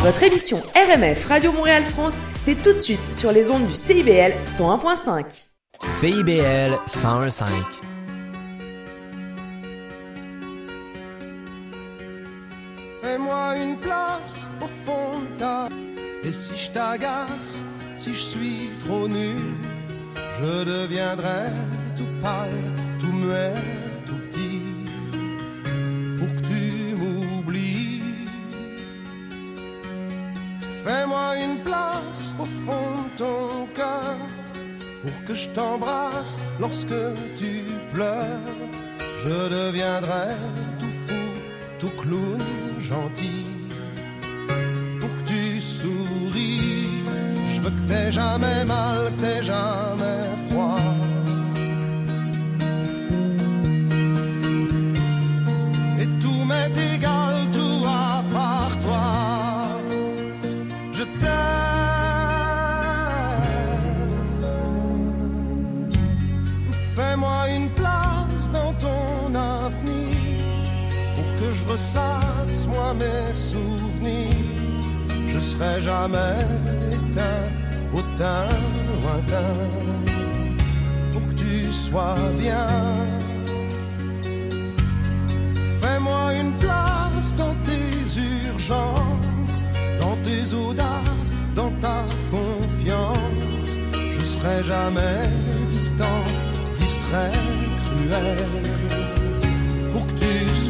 Votre émission RMF Radio Montréal France, c'est tout de suite sur les ondes du CIBL 101.5. CIBL 101.5. Fais-moi une place au fond de ta Et si je t'agace, si je suis trop nul, je deviendrai tout pâle, tout muet, Fais-moi une place au fond de ton cœur, pour que je t'embrasse lorsque tu pleures. Je deviendrai tout fou, tout clown, gentil, pour que tu souris. Je veux que t'aies jamais mal, que t'aies jamais froid. Ressasse moi mes souvenirs. Je serai jamais éteint, autant lointain pour que tu sois bien. Fais-moi une place dans tes urgences, dans tes audaces, dans ta confiance. Je serai jamais distant, distrait, cruel.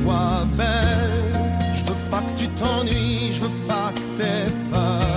Sois belle, je veux pas que tu t'ennuies, je veux pas que t'aies peur.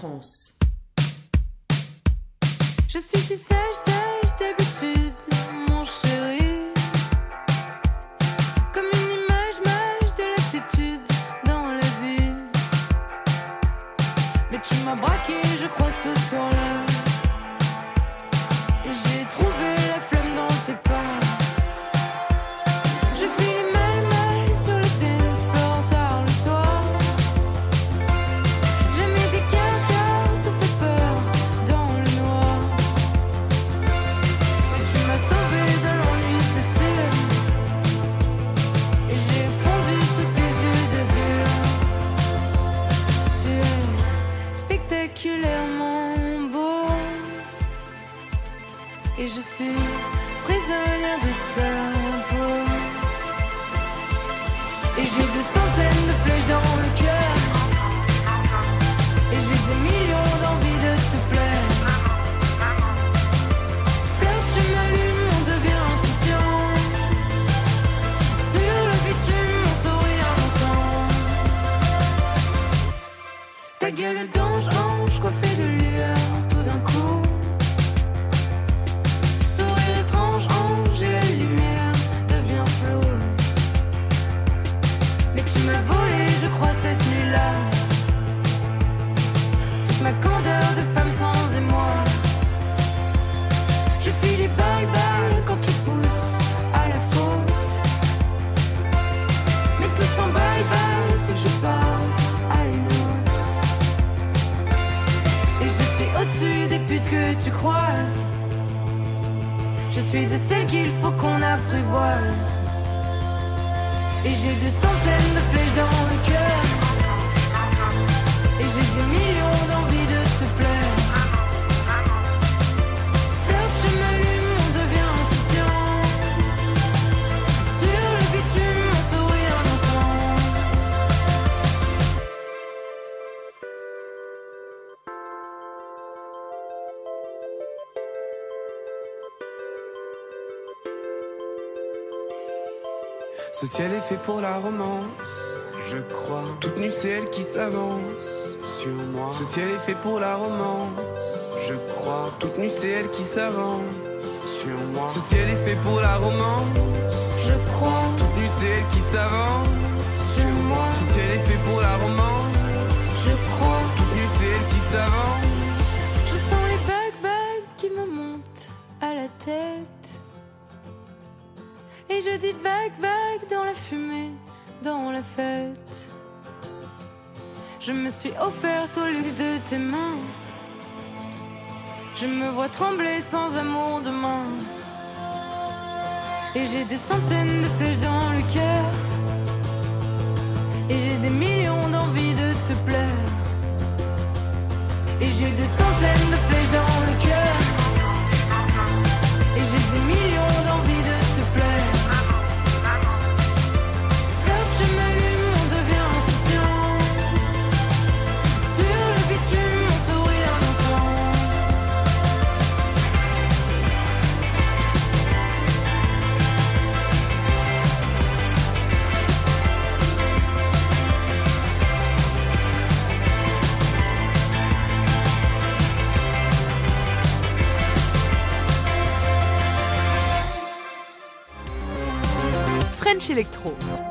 France. Ciel est fait pour la romance, je crois. Toute nue, c'est elle qui s'avance sur moi. Ce ciel est fait pour la romance, je crois. Toute nue, c'est elle qui s'avance sur moi. Ce ciel est fait pour la romance, Je crois toute nue, c'est elle qui s'avance sur moi. Ce ciel est fait pour la romance, Je crois. toute nue, c'est elle qui s'avance. Je sens les vagues qui me montent à la tête. Et je dis vague, vague dans la fumée, dans la fête. Je me suis offerte au luxe de tes mains. Je me vois trembler sans amour demain. Et j'ai des centaines de flèches dans le cœur. Et j'ai des millions d'envies de te plaire. Et j'ai des centaines de flèches dans le cœur. Et j'ai des millions d'envies French Electro.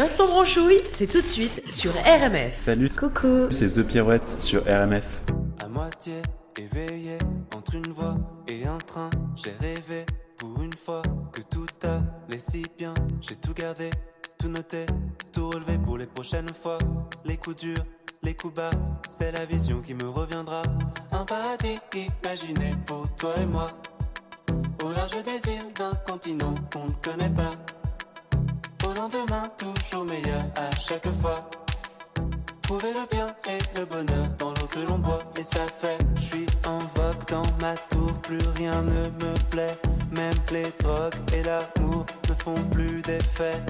L'instant branchouille, c'est tout de suite sur RMF. Salut, Coucou. c'est The Pirouette sur RMF. À moitié éveillé entre une voix et un train, j'ai rêvé pour une fois que tout allait si bien. J'ai tout gardé, tout noté, tout relevé pour les prochaines fois. Les coups durs, les coups bas, c'est la vision qui me reviendra. Un paradis imaginé pour toi et moi. Au large des îles d'un continent qu'on ne connaît pas. Au lendemain, toujours meilleur à chaque fois. Trouver le bien et le bonheur dans l'eau que l'on boit et ça fait. Je suis en vogue dans ma tour, plus rien ne me plaît. Même les drogues et l'amour ne font plus d'effet.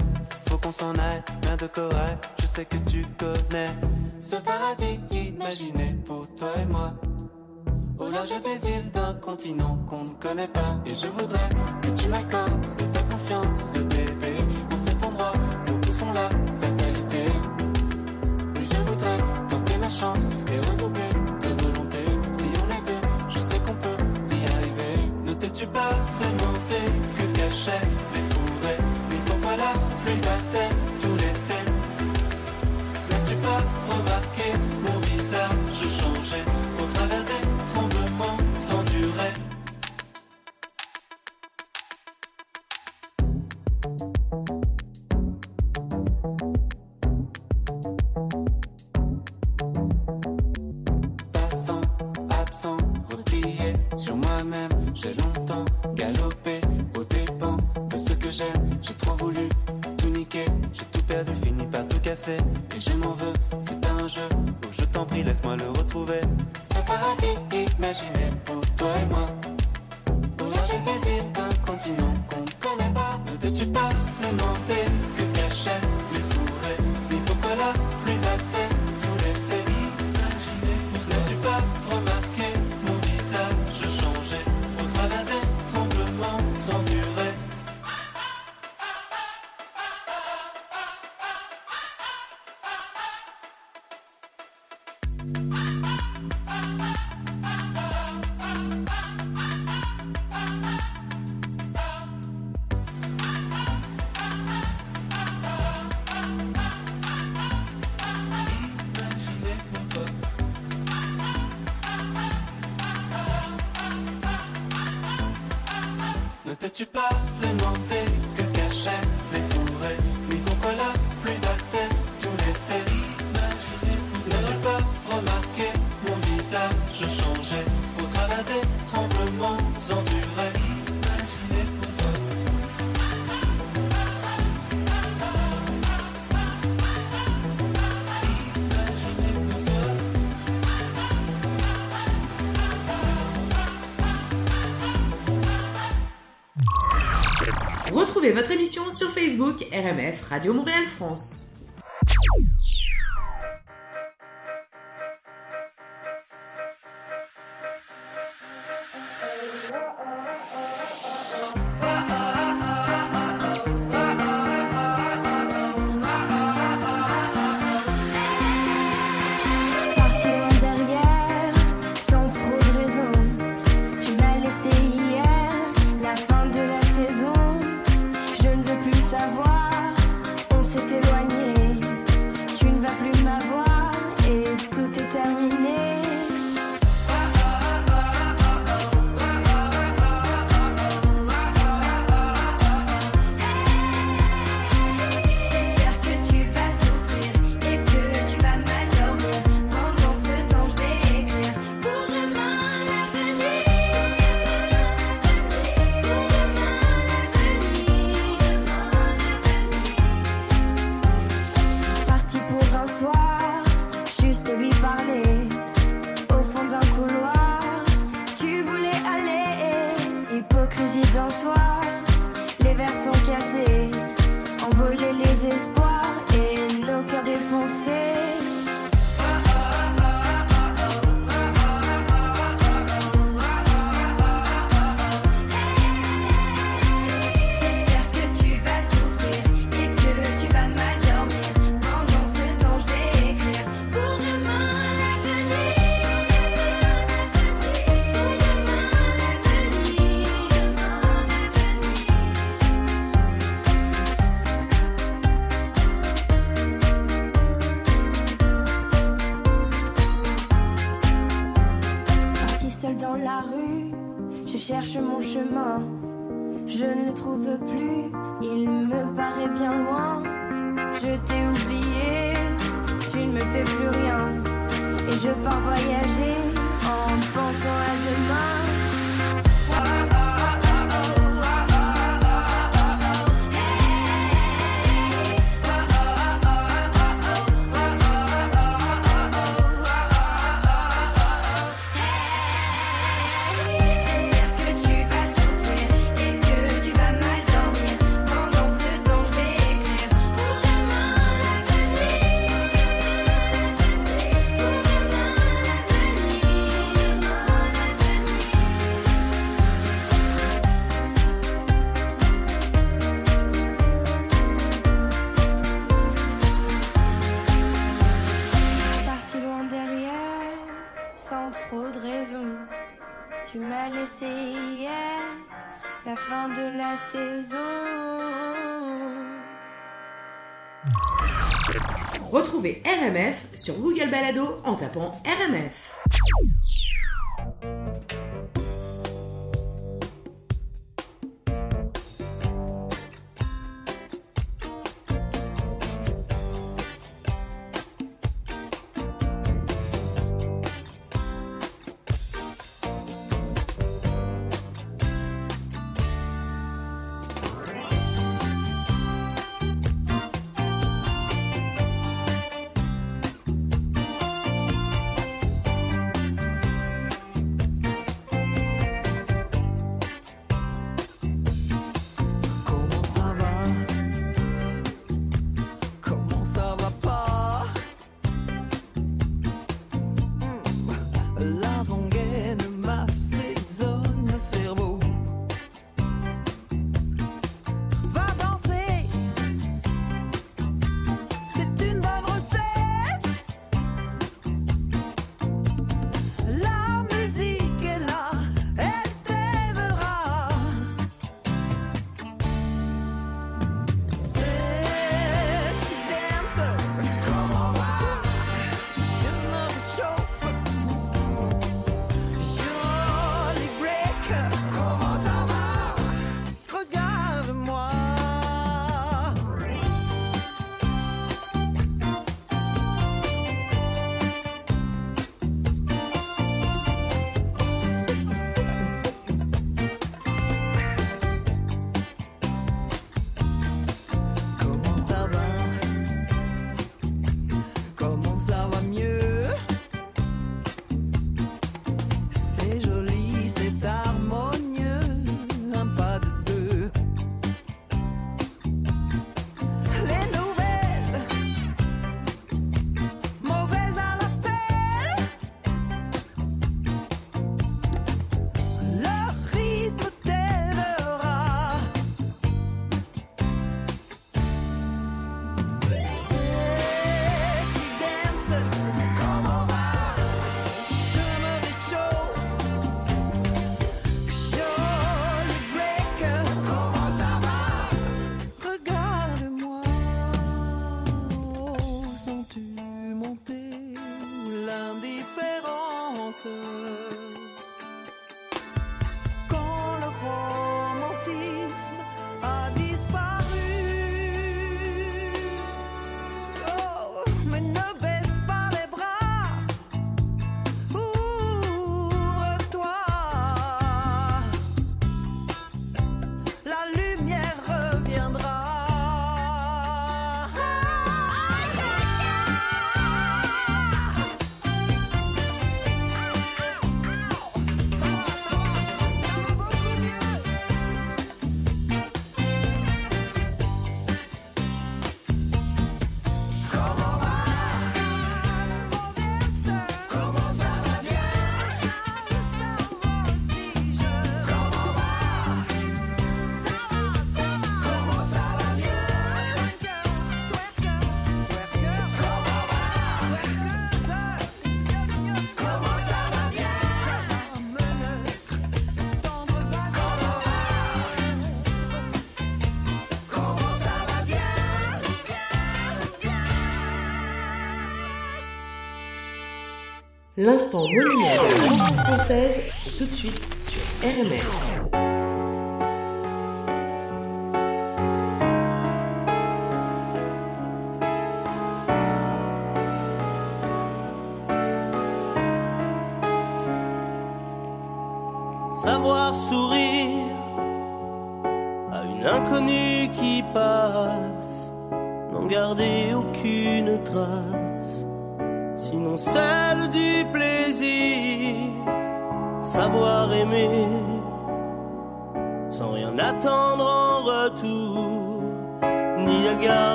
Faut qu'on s'en aille, main de corail, je sais que tu connais. Ce paradis imaginé pour toi et moi. Au large des îles d'un continent qu'on ne connaît pas. Et je voudrais que tu m'accordes Ne t'es-tu sur Facebook RMF Radio Montréal France. Tu m'as laissé hier, la fin de la saison. Retrouvez RMF sur Google Balado en tapant RMF. L'instant monument de la chanson française, c'est tout de suite sur RMR.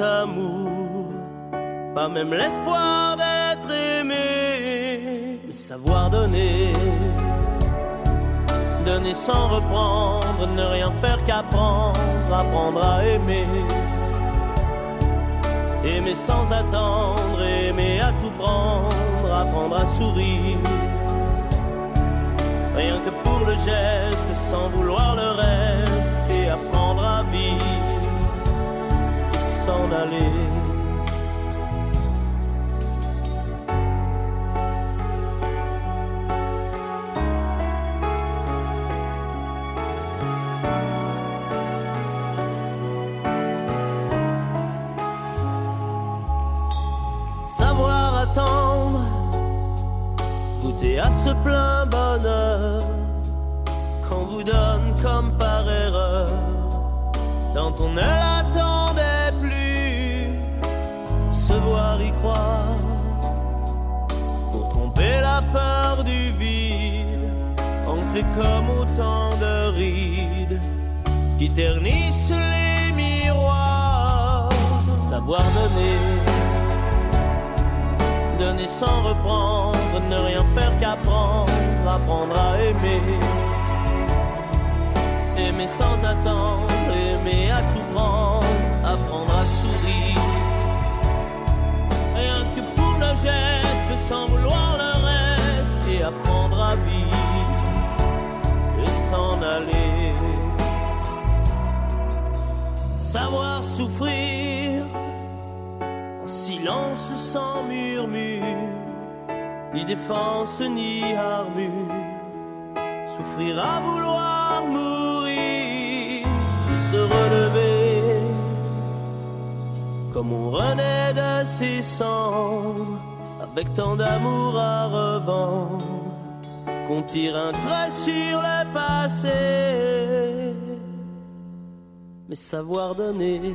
Amour, pas même l'espoir d'être aimé, mais savoir donner donner sans reprendre, ne rien faire qu'apprendre, apprendre à aimer. Aimer sans attendre, aimer à tout prendre, apprendre à sourire. Rien que pour le geste, sans vouloir le reste, et apprendre à vivre, s'en aller. Comme autant de rides qui ternissent les miroirs, savoir donner donner sans reprendre, ne rien faire qu'apprendre, apprendre à aimer. Aimer sans attendre, aimer à tout prendre, apprendre à sourire. Rien que pour le geste, sans vouloir s'en aller. Savoir souffrir en silence sans murmure, ni défense ni armure. Souffrir à vouloir mourir, se relever, comme on renaît de ses cendres, avec tant d'amour à revendre, qu'on tire un trait sur le passé, mais savoir donner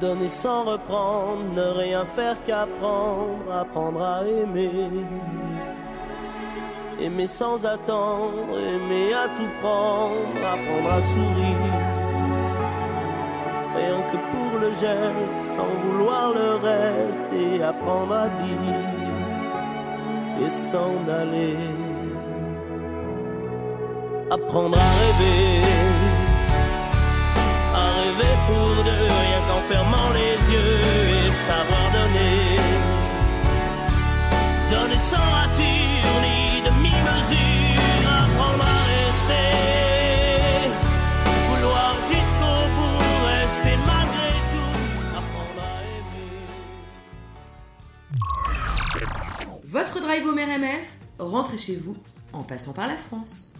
donner sans reprendre, ne rien faire qu'apprendre, apprendre à aimer. Aimer sans attendre, aimer à tout prendre, apprendre à sourire. Rien que pour le geste, sans vouloir le reste, et apprendre à vivre et s'en aller. Apprendre à rêver à rêver pour deux, rien rentrez chez vous en passant par la France.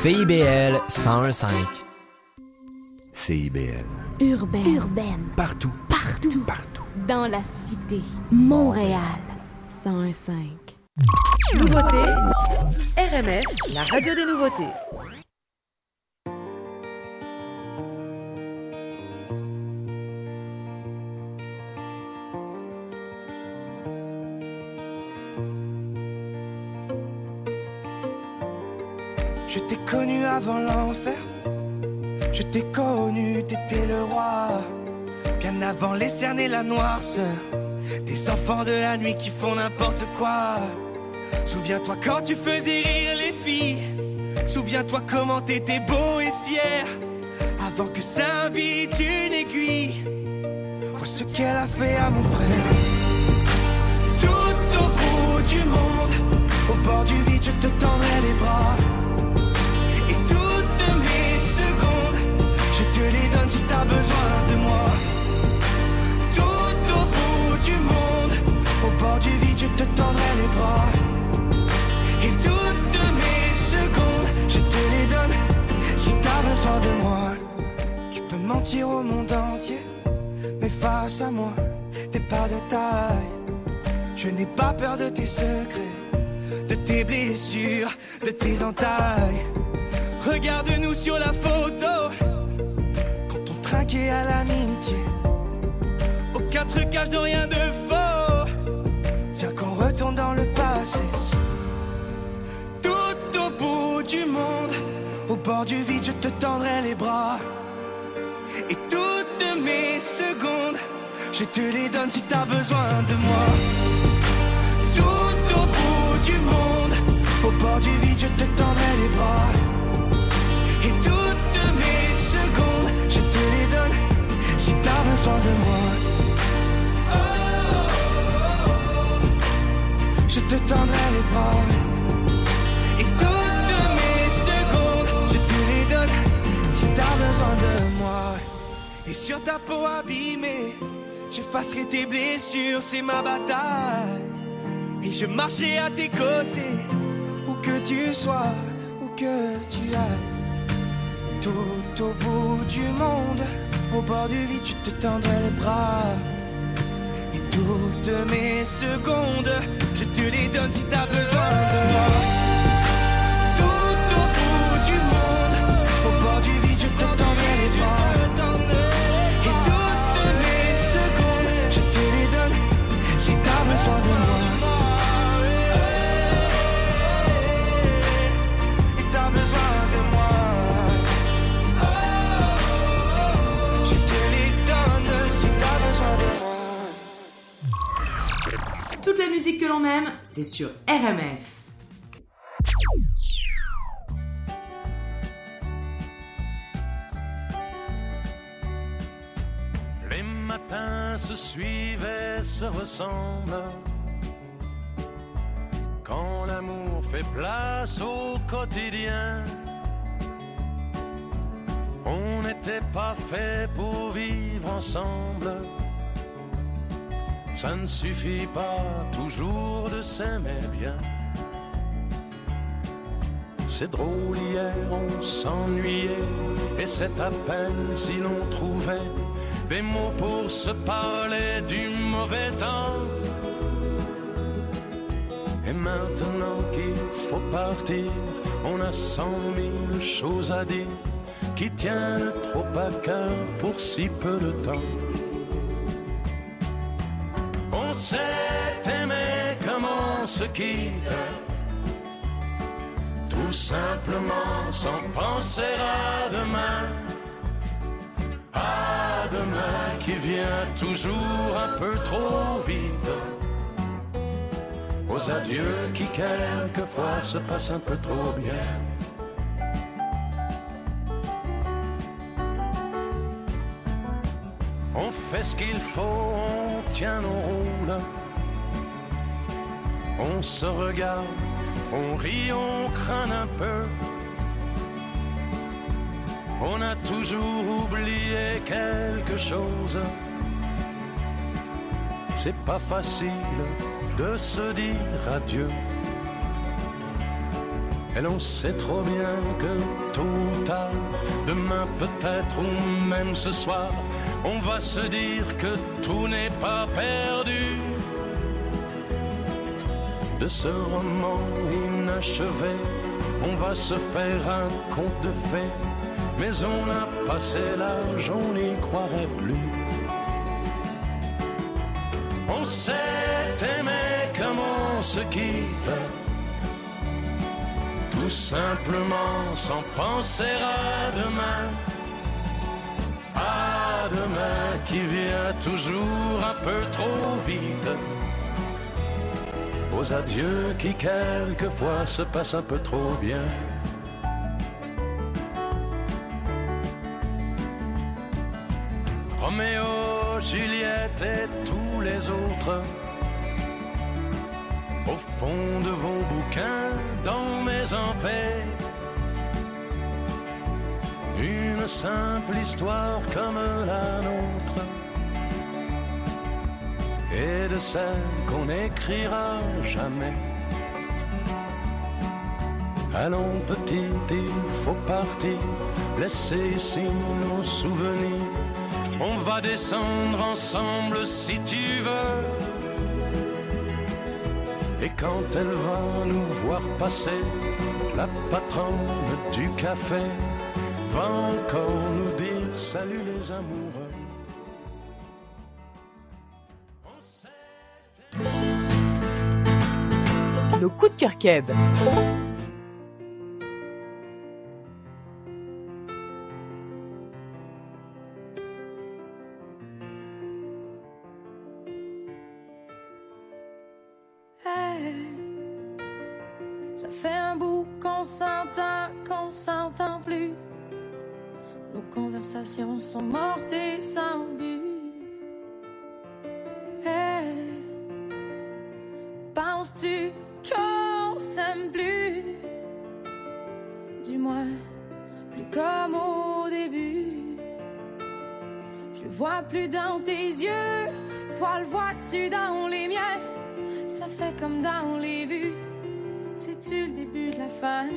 CIBL 1015. CIBL. Urbaine. Urbaine. Partout. Partout. Partout. Dans la cité. Montréal. 1015. Nouveauté, RMF, la radio des nouveautés. Connu avant l'enfer. Je t'ai connu, t'étais le roi. Bien avant les cernes et la noirceur. Des enfants de la nuit qui font n'importe quoi. Souviens-toi quand tu faisais rire les filles. Souviens-toi comment t'étais beau et fier. Avant que s'invite une aiguille. Vois ce qu'elle a fait à mon frère. Tout au bout du monde, au bord du vide, je te tendrai les bras. Si t'as besoin de moi. Tout au bout du monde, au bord du vide, je te tendrai les bras. Et toutes mes secondes, je te les donne si t'as besoin de moi. Tu peux mentir au monde entier, mais face à moi, t'es pas de taille. Je n'ai pas peur de tes secrets, de tes blessures, de tes entailles. Regarde-nous sur la photo, trinquait à l'amitié. Aucun trucage de rien de faux. Viens qu'on retourne dans le passé. Tout au bout du monde, au bord du vide, je te tendrai les bras. Et toutes mes secondes, je te les donne si t'as besoin de moi. Tout au bout du monde, au bord du vide, je te tendrai les bras. Et toutes besoin de moi. Je te tendrai les bras. Et toutes mes secondes, je te les donne si t'as besoin de moi. Et sur ta peau abîmée, j'effacerai tes blessures, c'est ma bataille. Et je marcherai à tes côtés, où que tu sois, où que tu ailles. Tout au bout du monde, au bord du vide, tu te tendrais les bras. Et toutes mes secondes, je te les donne si t'as besoin de moi. L'on c'est sur RMF. Les matins se suivent et se ressemblent. quand l'amour fait place au quotidien. On n'était pas fait pour vivre ensemble. Ça ne suffit pas toujours de s'aimer bien. C'est drôle, hier on s'ennuyait, et c'est à peine si l'on trouvait des mots pour se parler du mauvais temps. Et maintenant qu'il faut partir, on a cent mille choses à dire qui tiennent trop à cœur pour si peu de temps. S'est aimé comme on se quitte, tout simplement sans penser à demain. À demain qui vient toujours un peu trop vite. Aux adieux qui quelquefois se passent un peu trop bien. Fait ce qu'il faut, on tient nos rôles. On se regarde, on rit, on craint un peu. On a toujours oublié quelque chose. C'est pas facile de se dire adieu. Et l'on sait trop bien que tôt ou tard, demain peut-être ou même ce soir, on va se dire que tout n'est pas perdu. De ce roman inachevé, on va se faire un conte de fées, mais on a passé l'âge, on n'y croirait plus. On s'est aimé comme on se quitte, tout simplement sans penser à demain. Demain qui vient toujours un peu trop vite. Aux adieux qui quelquefois se passent un peu trop bien. Roméo, Juliette et tous les autres. Au fond de vos bouquins, dans mes paix Une simple histoire comme la nôtre. Et de celle qu'on n'écrira jamais. Allons petit, il faut partir, laisser ici nos souvenirs. On va descendre ensemble si tu veux. Et quand elle va nous voir passer, la patronne du café va encore nous dire salut les amoureux. Nos coups de cœur keb. Nos conversations sont mortes et sans but. Penses-tu qu'on s'aime plus? Du moins, plus comme au début. Je le vois plus dans tes yeux, toi le vois-tu dans les miens? Ça fait comme dans les vues. C'est-tu le début de la fin?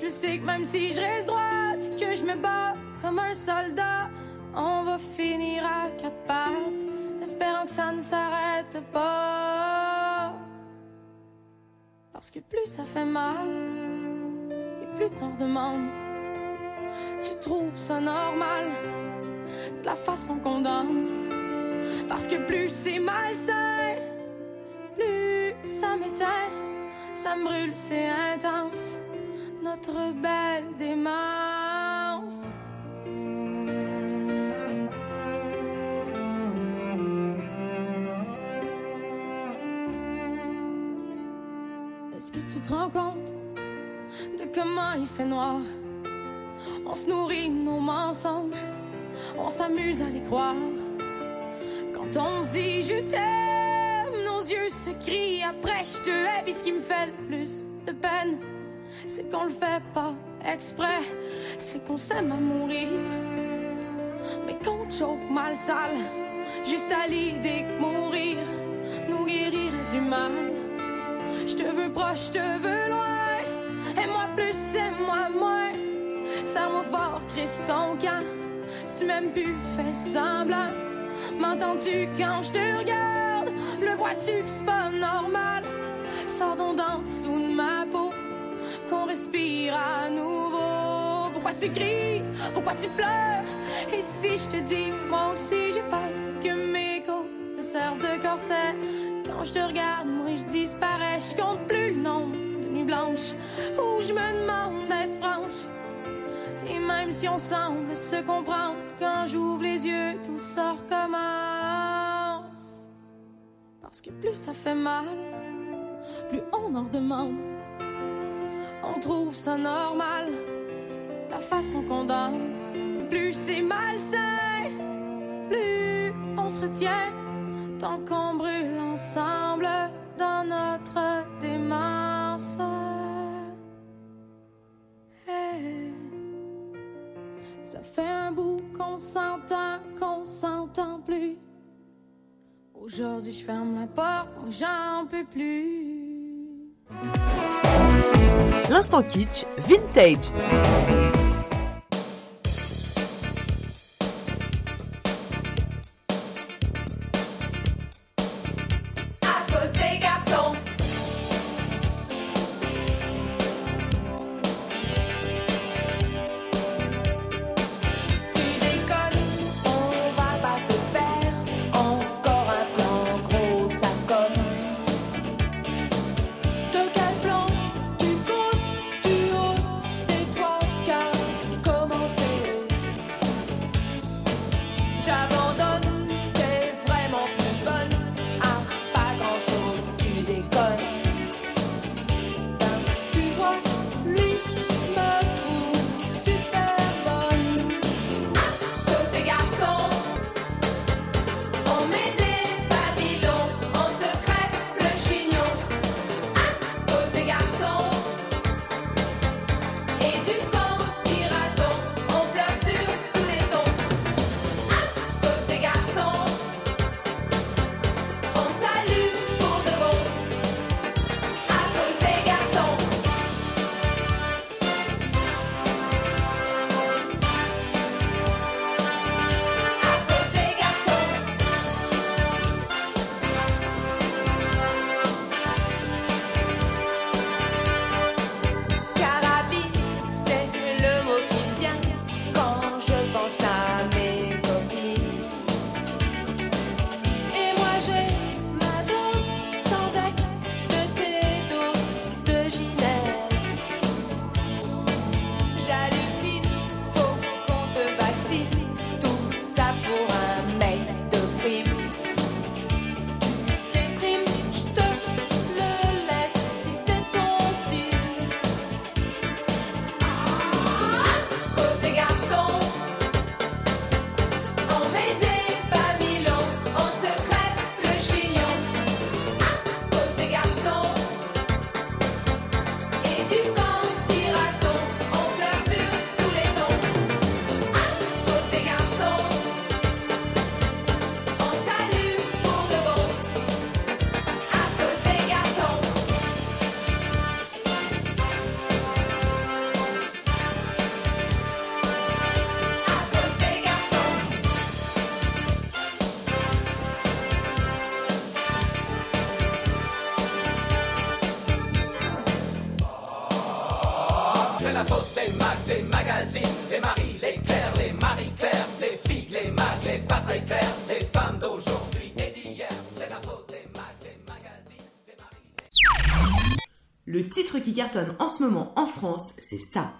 Je sais que même si je reste droite, que je me bats comme un soldat, on va finir à quatre pattes, espérant que ça ne s'arrête pas. Parce que plus ça fait mal, et plus t'en demandes, tu trouves ça normal, la façon qu'on danse. Parce que plus c'est malsain, plus ça m'éteint, ça me brûle, c'est intense, notre belle démence. Il fait noir? On se nourrit de nos mensonges, on s'amuse à les croire. Quand on se dit je t'aime, nos yeux se crient après je te hais. Puis ce qui me fait le plus de peine, c'est qu'on le fait pas exprès. C'est qu'on s'aime à mourir. Mais qu'on choque mal sale, juste à l'idée que mourir nous guérirait du mal. Je te veux proche, je te veux loin. Et moi plus, et moi moins. Serre-moi fort, Christ ton camp. Si tu m'aimes plus, fais semblant. M'entends-tu quand je te regarde? Le vois-tu que c'est pas normal? Sors donc d'en dessous de ma peau, qu'on respire à nouveau. Pourquoi tu cries? Pourquoi tu pleures? Et si je te dis, moi aussi j'ai peur que mes go me servent de corset? Quand je te regarde, moi je disparais, je compte plus le nombre blanches où je me demande d'être franche. Et même si on semble se comprendre, quand j'ouvre les yeux, tout ça recommence. Parce que plus ça fait mal, plus on en redemande. On trouve ça normal, la façon qu'on danse. Plus c'est malsain, plus on se retient. Tant qu'on brûle ensemble dans notre démence. Un bout qu'on s'entend, qu'on s'entend plus. Aujourd'hui, je ferme la porte, j'en peux plus. L'instant kitsch vintage. Cartonne en ce moment en France, c'est ça.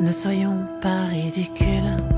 Ne soyons pas ridicules.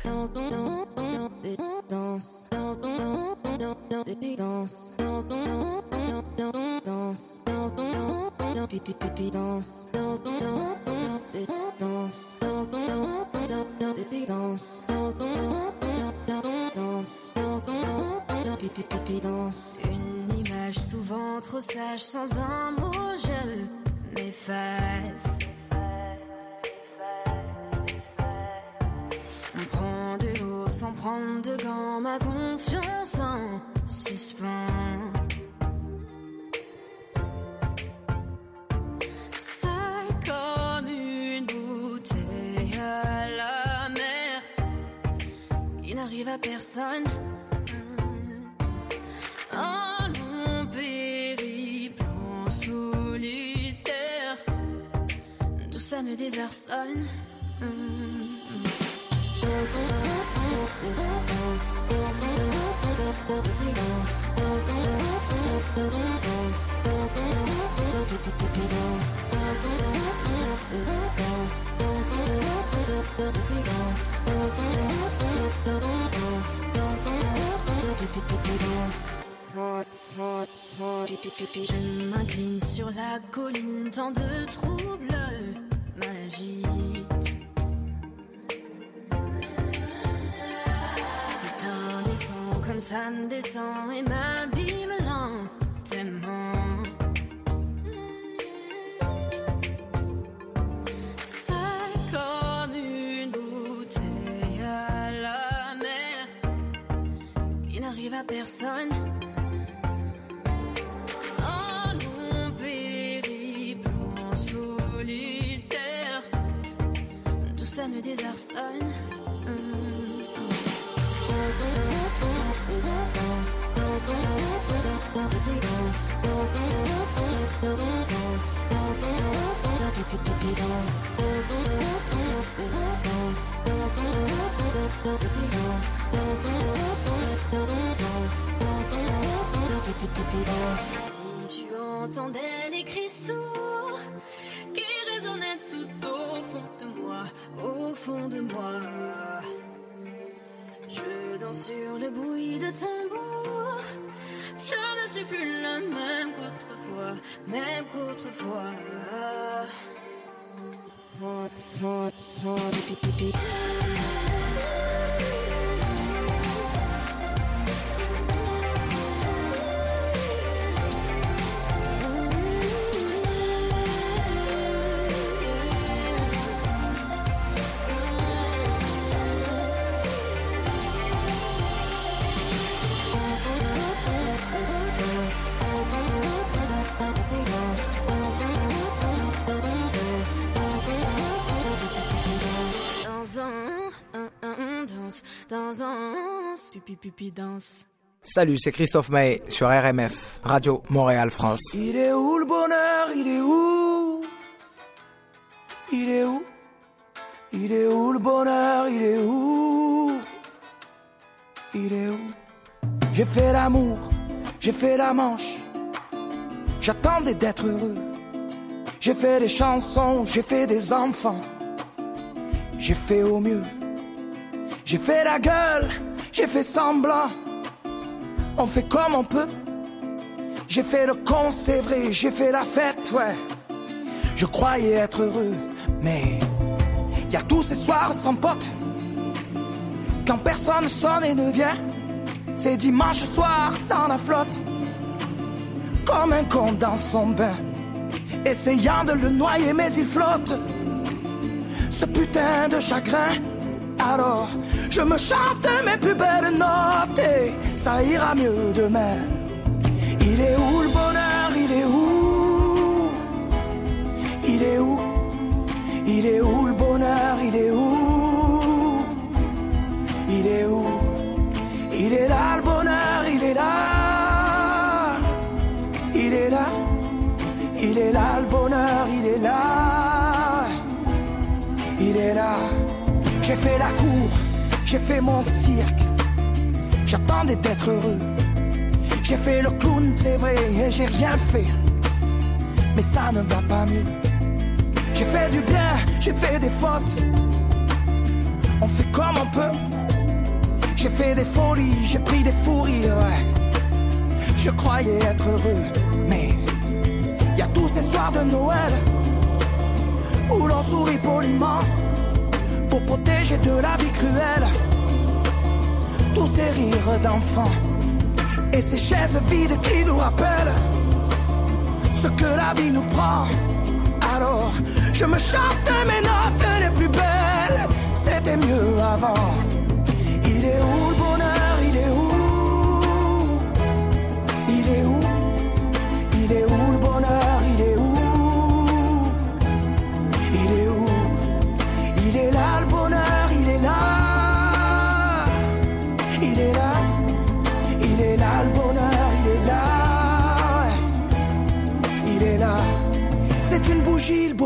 comprendre quand ma confiance en suspens. C'est comme une bouteille à la mer qui n'arrive à personne. Un long périple solitaire, tout ça me désarçonne. Je m'incline sur la colline, tant de trous. Ça me descend et m'abîme lentement. C'est comme une bouteille à la mer qui n'arrive à personne. En mon périple en solitaire, tout ça me désarçonne. Si tu entendais les cris sourds qui résonnaient tout au fond de moi, au fond de moi, je danse sur le bruit de tambour. Plus la même qu'autrefois, même qu'autrefois. Dans pipi pipi danse. Salut, c'est Christophe May sur RMF, Radio Montréal France. Il est où le bonheur? Il est où? Il est où? Il est où le bonheur? Il est où? Il est où? J'ai fait l'amour, j'ai fait la manche. J'attendais d'être heureux. J'ai fait des chansons, j'ai fait des enfants. J'ai fait au mieux. J'ai fait la gueule, j'ai fait semblant. On fait comme on peut. J'ai fait le con, c'est vrai, j'ai fait la fête, ouais. Je croyais être heureux, mais y a tous ces soirs sans pote. Quand personne sonne et ne vient, c'est dimanche soir dans la flotte. Comme un con dans son bain, essayant de le noyer, mais il flotte. Ce putain de chagrin, alors je me chante mes plus belles notes et ça ira mieux demain. Il est où le bonheur? Il est où? Il est où? Il est où J'ai fait la cour, j'ai fait mon cirque. J'attendais d'être heureux. J'ai fait le clown, c'est vrai, et j'ai rien fait. Mais ça ne va pas mieux. J'ai fait du bien, j'ai fait des fautes. On fait comme on peut. J'ai fait des folies, j'ai pris des fous rires, ouais. Je croyais être heureux, mais y a tous ces soirs de Noël où l'on sourit poliment pour protéger de la vie cruelle tous ces rires d'enfants et ces chaises vides qui nous rappellent ce que la vie nous prend. Alors, je me chante mes notes les plus belles, c'était mieux avant. Il est où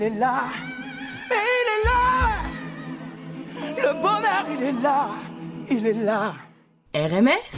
Il est là, mais il est là. Le bonheur, il est là, il est là. RMF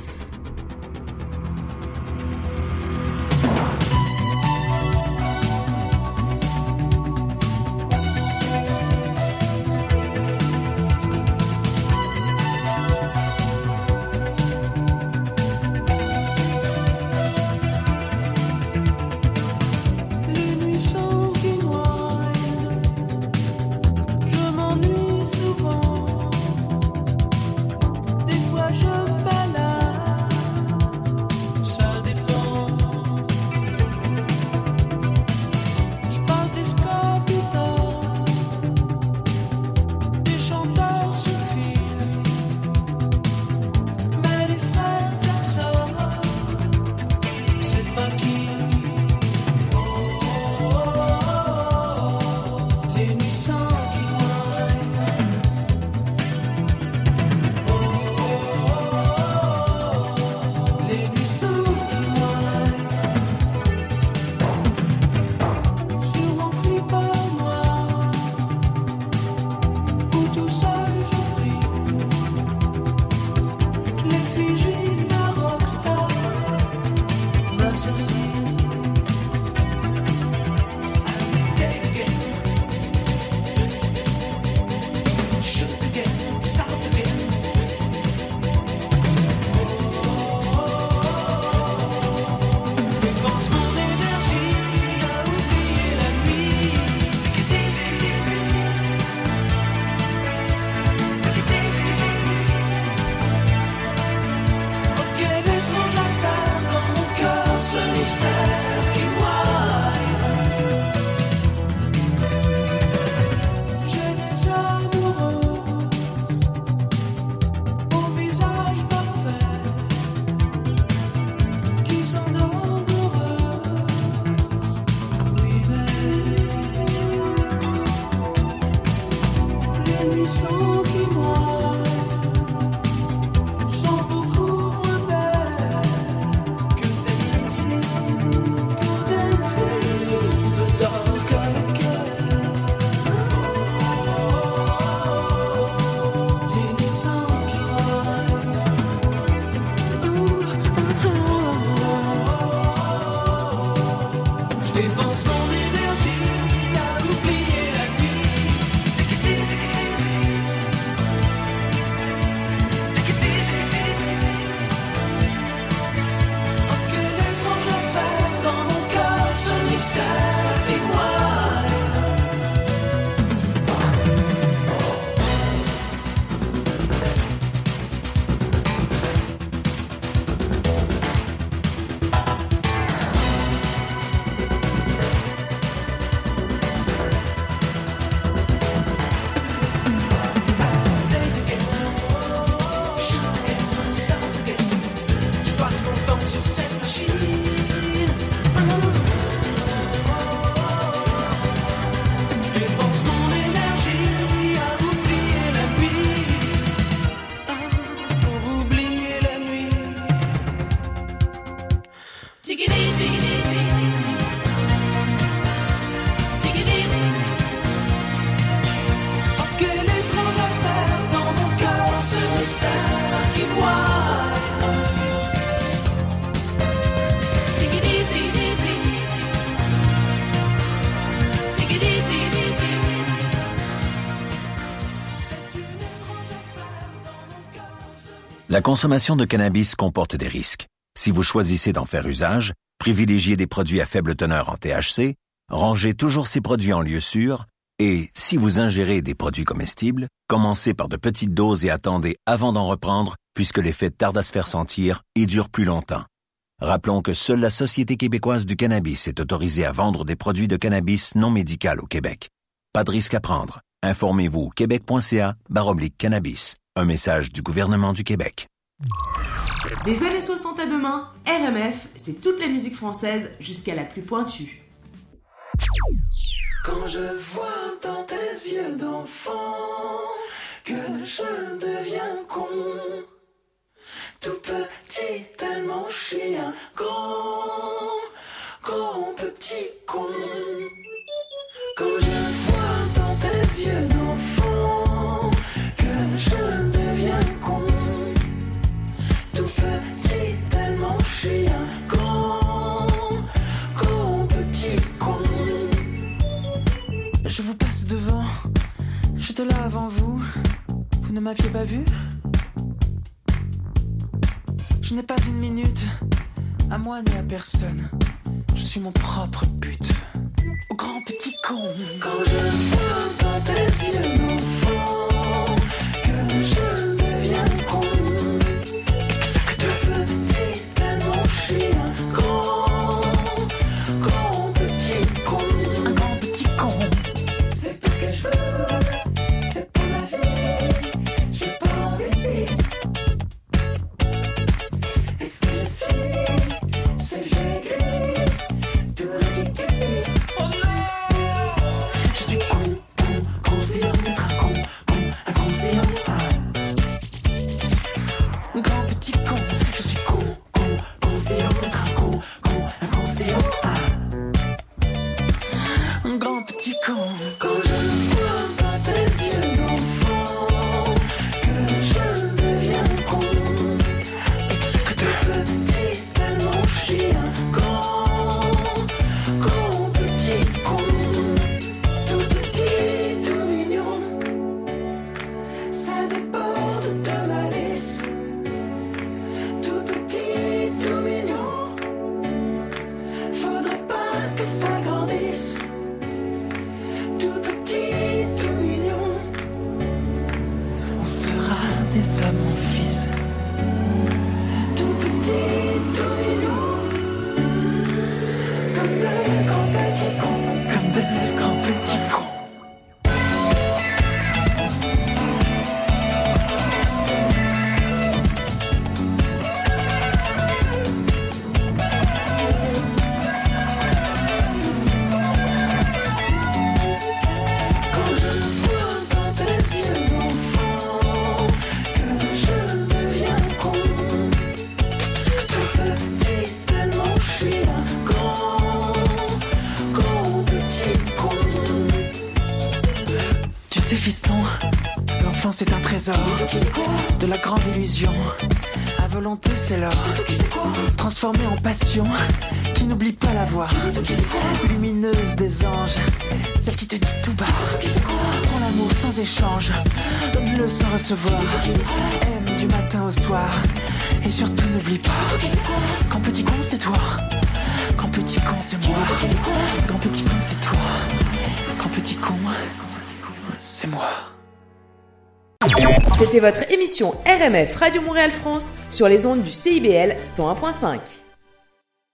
La consommation de cannabis comporte des risques. Si vous choisissez d'en faire usage, privilégiez des produits à faible teneur en THC, rangez toujours ces produits en lieu sûr, et si vous ingérez des produits comestibles, commencez par de petites doses et attendez avant d'en reprendre, puisque l'effet tarde à se faire sentir et dure plus longtemps. Rappelons que seule la Société québécoise du cannabis est autorisée à vendre des produits de cannabis non médical au Québec. Pas de risque à prendre. Informez-vous québec.ca baroblique cannabis. Un message du gouvernement du Québec. Des années 60 à demain, RMF, c'est toute la musique française jusqu'à la plus pointue. Quand je vois dans tes yeux d'enfant que je deviens con, tout petit tellement je suis un grand, grand petit con. Quand je vois dans tes yeux d'enfant. Je vous passe devant, j'étais là avant vous. Vous ne m'aviez pas vu? Je n'ai pas une minute, à moi ni à personne. Je suis mon propre but, au grand petit con. Quand je vois dans que je. Passion, qui n'oublie pas la voix. Lumineuse des anges, celle qui te dit tout bas. Prends l'amour sans échange, donne-le sans recevoir. Aime du matin au soir, et surtout n'oublie pas. Quand petit con, c'est toi. Quand petit con, c'est moi. Quand petit con, c'est toi. Quand petit con, c'est moi. C'était votre émission RMF Radio Montréal France sur les ondes du CIBL 101.5.